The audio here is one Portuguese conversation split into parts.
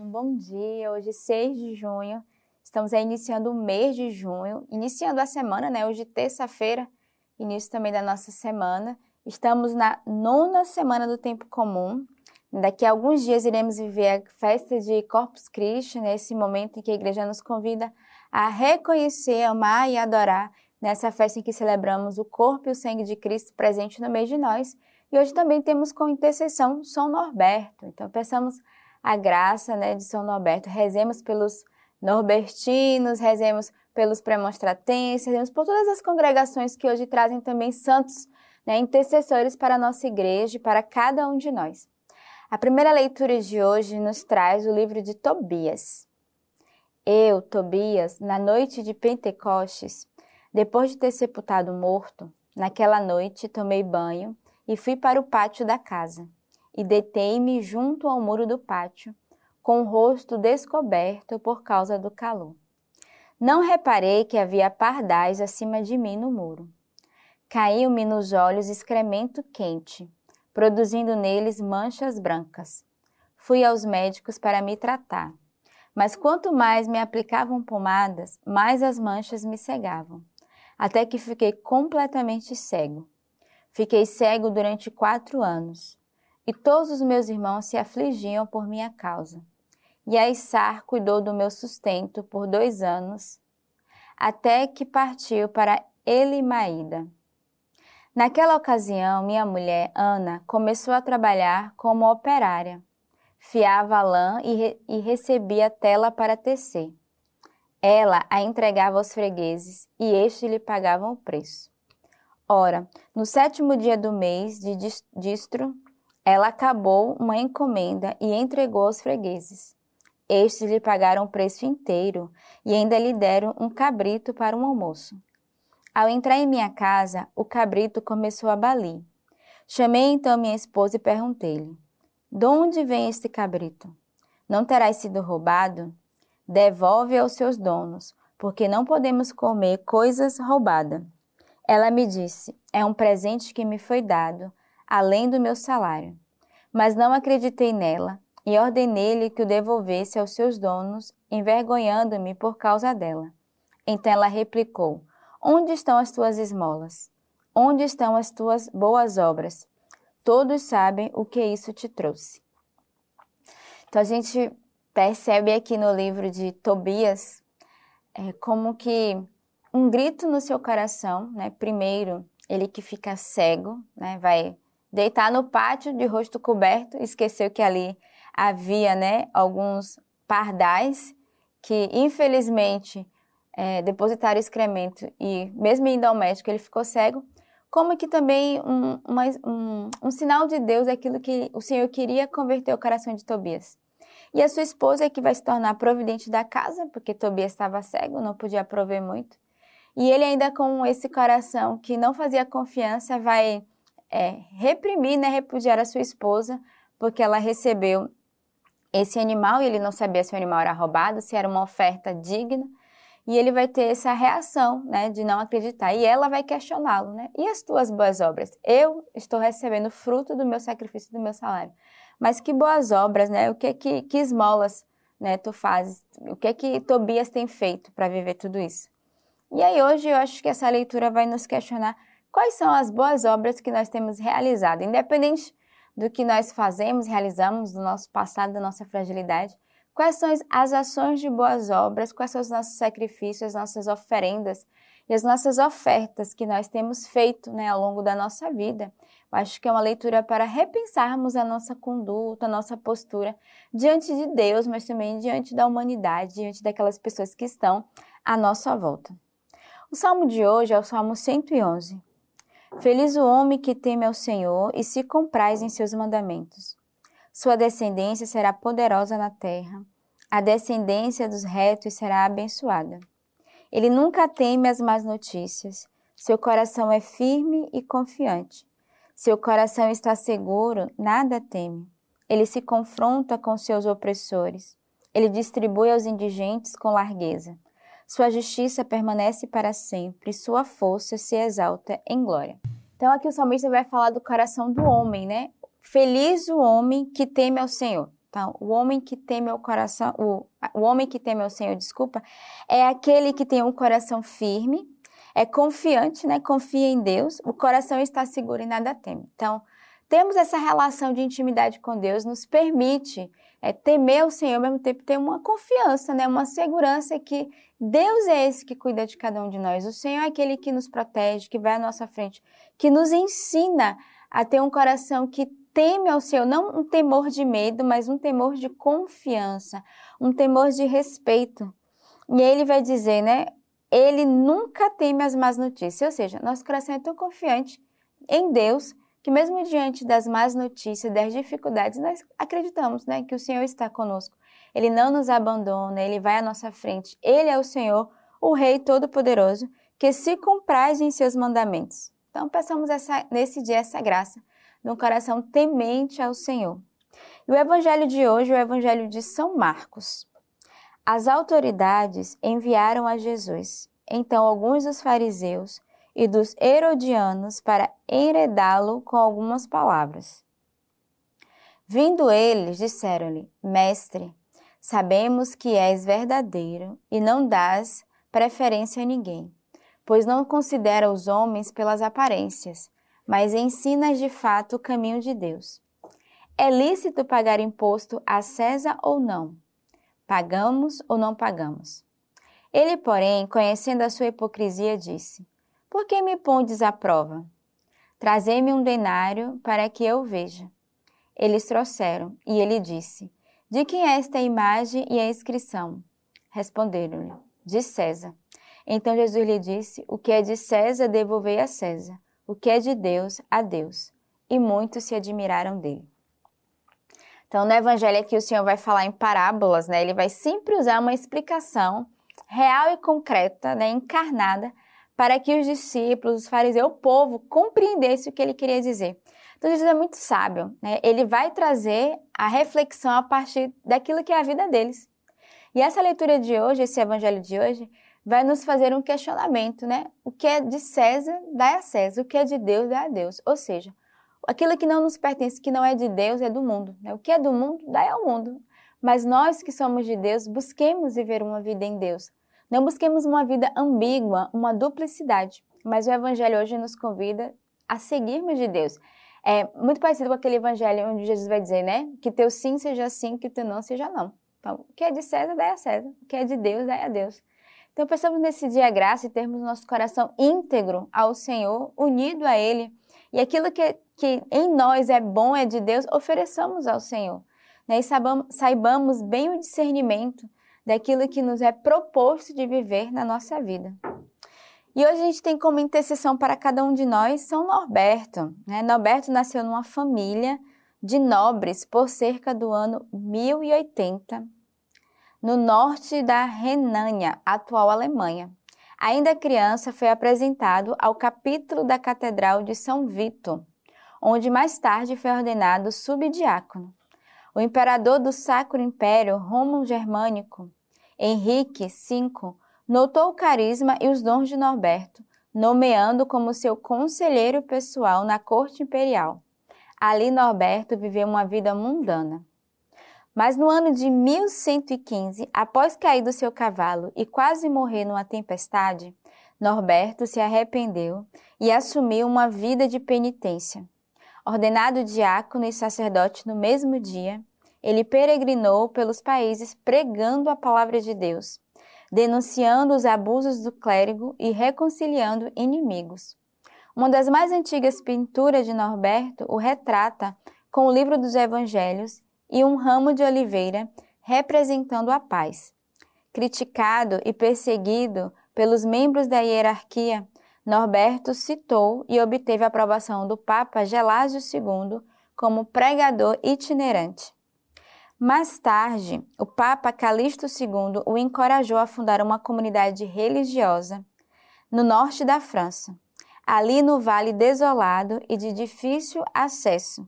um bom dia. Hoje, 6 de junho, estamos aí iniciando o mês de junho, iniciando a semana, né? Hoje, terça-feira, início também da nossa semana. Estamos na nona semana do tempo comum. Daqui a alguns dias iremos viver a festa de Corpus Christi, nesse momento em que a igreja nos convida a reconhecer, amar e adorar nessa festa em que celebramos o corpo e o sangue de Cristo presente no meio de nós. E hoje também temos com intercessão São Norberto. Então, peçamos a graça né, de São Norberto. Rezemos pelos norbertinos, rezemos pelos premonstratenses, rezemos por todas as congregações que hoje trazem também santos, né, intercessores para a nossa igreja e para cada um de nós. A primeira leitura de hoje nos traz o livro de Tobias. Eu, Tobias, na noite de Pentecostes, depois de ter sepultado morto, naquela noite tomei banho e fui para o pátio da casa e deitei-me junto ao muro do pátio, com o rosto descoberto por causa do calor. Não reparei que havia pardais acima de mim no muro. Caiu-me nos olhos excremento quente, produzindo neles manchas brancas. Fui aos médicos para me tratar, mas quanto mais me aplicavam pomadas, mais as manchas me cegavam, até que fiquei completamente cego. Fiquei cego durante quatro anos e todos os meus irmãos se afligiam por minha causa. E Aissar cuidou do meu sustento por dois anos, até que partiu para Elimaída. Naquela ocasião, minha mulher, Ana, começou a trabalhar como operária. Fiava lã e, re e recebia tela para tecer. Ela a entregava aos fregueses e estes lhe pagavam o preço. Ora, no sétimo dia do mês de distro, ela acabou uma encomenda e entregou aos fregueses. Estes lhe pagaram o preço inteiro e ainda lhe deram um cabrito para um almoço. Ao entrar em minha casa, o cabrito começou a balir. Chamei então minha esposa e perguntei-lhe: De onde vem este cabrito? Não terás sido roubado? Devolve aos seus donos, porque não podemos comer coisas roubadas. Ela me disse: É um presente que me foi dado além do meu salário. Mas não acreditei nela e ordenei-lhe que o devolvesse aos seus donos, envergonhando-me por causa dela. Então ela replicou: Onde estão as tuas esmolas? Onde estão as tuas boas obras? Todos sabem o que isso te trouxe. Então a gente percebe aqui no livro de Tobias é, como que um grito no seu coração, né? Primeiro, ele que fica cego, né? Vai deitar no pátio de rosto coberto, esqueceu que ali havia né, alguns pardais que, infelizmente, é, depositaram excremento e, mesmo indo ao médico, ele ficou cego. Como que também um, uma, um, um sinal de Deus é aquilo que o Senhor queria converter o coração de Tobias. E a sua esposa é que vai se tornar providente da casa, porque Tobias estava cego, não podia prover muito. E ele ainda com esse coração que não fazia confiança, vai é, reprimir, né, repudiar a sua esposa, porque ela recebeu esse animal e ele não sabia se o animal era roubado, se era uma oferta digna, e ele vai ter essa reação, né, de não acreditar, e ela vai questioná-lo, né, e as tuas boas obras? Eu estou recebendo fruto do meu sacrifício, do meu salário, mas que boas obras, né, o que que, que esmolas, né, tu fazes, o que que Tobias tem feito para viver tudo isso? E aí hoje eu acho que essa leitura vai nos questionar quais são as boas obras que nós temos realizado, independente do que nós fazemos, realizamos do nosso passado, da nossa fragilidade. Quais são as ações de boas obras, quais são os nossos sacrifícios, as nossas oferendas e as nossas ofertas que nós temos feito né, ao longo da nossa vida. Eu acho que é uma leitura para repensarmos a nossa conduta, a nossa postura diante de Deus, mas também diante da humanidade, diante daquelas pessoas que estão à nossa volta. O salmo de hoje é o Salmo 111. Feliz o homem que teme ao Senhor e se compraz em seus mandamentos. Sua descendência será poderosa na terra, a descendência dos retos será abençoada. Ele nunca teme as más notícias, seu coração é firme e confiante. Seu coração está seguro, nada teme. Ele se confronta com seus opressores. Ele distribui aos indigentes com largueza. Sua justiça permanece para sempre, sua força se exalta em glória. Então aqui o salmista vai falar do coração do homem, né? Feliz o homem que teme ao Senhor. Então, o homem que teme o coração, o, o homem que teme ao Senhor, desculpa, é aquele que tem um coração firme, é confiante, né? Confia em Deus, o coração está seguro e nada teme. Então, temos essa relação de intimidade com Deus, nos permite é, temer o Senhor, ao mesmo tempo ter uma confiança, né? Uma segurança que Deus é esse que cuida de cada um de nós. O Senhor é aquele que nos protege, que vai à nossa frente, que nos ensina a ter um coração que teme ao Senhor, não um temor de medo, mas um temor de confiança, um temor de respeito. E ele vai dizer, né? Ele nunca teme as más notícias, ou seja, nosso coração é tão confiante em Deus que mesmo diante das más notícias, das dificuldades, nós acreditamos, né, que o Senhor está conosco. Ele não nos abandona, ele vai à nossa frente. Ele é o Senhor, o Rei Todo-Poderoso, que se compraz em seus mandamentos. Então, peçamos essa, nesse dia essa graça um coração temente ao Senhor. E o evangelho de hoje é o evangelho de São Marcos. As autoridades enviaram a Jesus. Então, alguns dos fariseus e dos herodianos para enredá-lo com algumas palavras. Vindo eles, disseram-lhe: Mestre, sabemos que és verdadeiro e não dás preferência a ninguém, pois não considera os homens pelas aparências, mas ensinas de fato o caminho de Deus. É lícito pagar imposto a César ou não? Pagamos ou não pagamos? Ele, porém, conhecendo a sua hipocrisia, disse: Por que me pondes à prova? Trazei-me um denário para que eu veja. Eles trouxeram, e ele disse: De quem é esta imagem e a inscrição? Responderam-lhe: De César. Então Jesus lhe disse: O que é de César, devolvei a César o que é de Deus a Deus. E muitos se admiraram dele. Então, no Evangelho aqui, o Senhor vai falar em parábolas, né? Ele vai sempre usar uma explicação real e concreta, né? encarnada, para que os discípulos, os fariseus, o povo compreendesse o que ele queria dizer. Então, Jesus é muito sábio, né? Ele vai trazer a reflexão a partir daquilo que é a vida deles. E essa leitura de hoje, esse evangelho de hoje, vai nos fazer um questionamento, né? O que é de César, dá a César, o que é de Deus, dá a Deus. Ou seja, aquilo que não nos pertence, que não é de Deus, é do mundo. Né? O que é do mundo, dá ao mundo. Mas nós que somos de Deus, busquemos viver uma vida em Deus. Não busquemos uma vida ambígua, uma duplicidade. Mas o Evangelho hoje nos convida a seguirmos de Deus. É muito parecido com aquele Evangelho onde Jesus vai dizer, né? Que teu sim seja sim, que teu não seja não. Então, o que é de César, dá a César. O que é de Deus, dá a Deus. Então, pensamos nesse dia graça e termos nosso coração íntegro ao Senhor, unido a Ele. E aquilo que, que em nós é bom, é de Deus, ofereçamos ao Senhor. Né? E saibamos, saibamos bem o discernimento daquilo que nos é proposto de viver na nossa vida. E hoje a gente tem como intercessão para cada um de nós São Norberto. Né? Norberto nasceu numa família de nobres por cerca do ano 1080 no norte da Renânia, atual Alemanha. Ainda criança, foi apresentado ao capítulo da Catedral de São Vito, onde mais tarde foi ordenado subdiácono. O imperador do Sacro Império Romano Germânico, Henrique V, notou o carisma e os dons de Norberto, nomeando como seu conselheiro pessoal na corte imperial. Ali Norberto viveu uma vida mundana. Mas no ano de 1115, após cair do seu cavalo e quase morrer numa tempestade, Norberto se arrependeu e assumiu uma vida de penitência. Ordenado diácono e sacerdote no mesmo dia, ele peregrinou pelos países pregando a palavra de Deus, denunciando os abusos do clérigo e reconciliando inimigos. Uma das mais antigas pinturas de Norberto o retrata com o livro dos Evangelhos e um ramo de oliveira representando a paz. Criticado e perseguido pelos membros da hierarquia, Norberto citou e obteve a aprovação do Papa Gelásio II como pregador itinerante. Mais tarde, o Papa Calixto II o encorajou a fundar uma comunidade religiosa no norte da França, ali no Vale Desolado e de difícil acesso,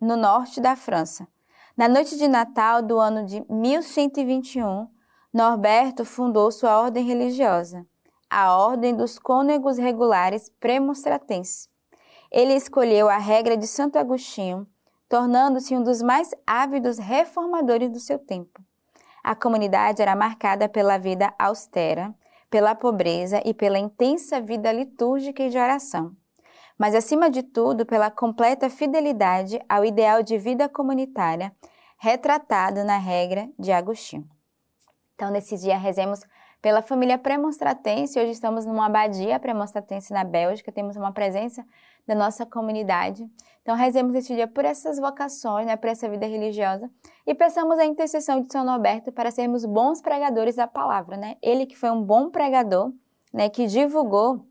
no norte da França, na noite de Natal do ano de 1121, Norberto fundou sua ordem religiosa, a Ordem dos Cônegos Regulares Premonstratenses. Ele escolheu a regra de Santo Agostinho tornando-se um dos mais ávidos reformadores do seu tempo. A comunidade era marcada pela vida austera, pela pobreza e pela intensa vida litúrgica e de oração, mas acima de tudo pela completa fidelidade ao ideal de vida comunitária retratado na regra de Agostinho. Então, nesse dia, rezemos pela família premonstratense. Hoje estamos numa abadia premonstratense na Bélgica, temos uma presença da nossa comunidade. Então, rezemos esse dia por essas vocações, né, por essa vida religiosa e peçamos a intercessão de São Norberto para sermos bons pregadores da palavra, né? Ele que foi um bom pregador, né, que divulgou,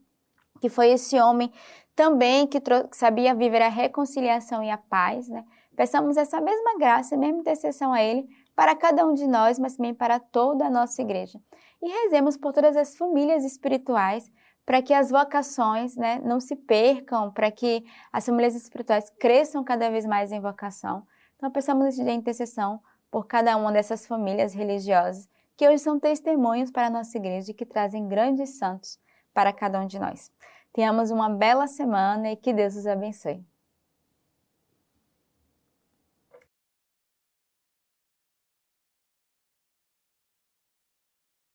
que foi esse homem também que, que sabia viver a reconciliação e a paz, né? Peçamos essa mesma graça, a mesma intercessão a ele para cada um de nós, mas também para toda a nossa igreja. E rezemos por todas as famílias espirituais para que as vocações né, não se percam, para que as famílias espirituais cresçam cada vez mais em vocação. Então, pensamos nesse dia de intercessão por cada uma dessas famílias religiosas que hoje são testemunhos para a nossa igreja e que trazem grandes santos para cada um de nós. Tenhamos uma bela semana e que Deus os abençoe.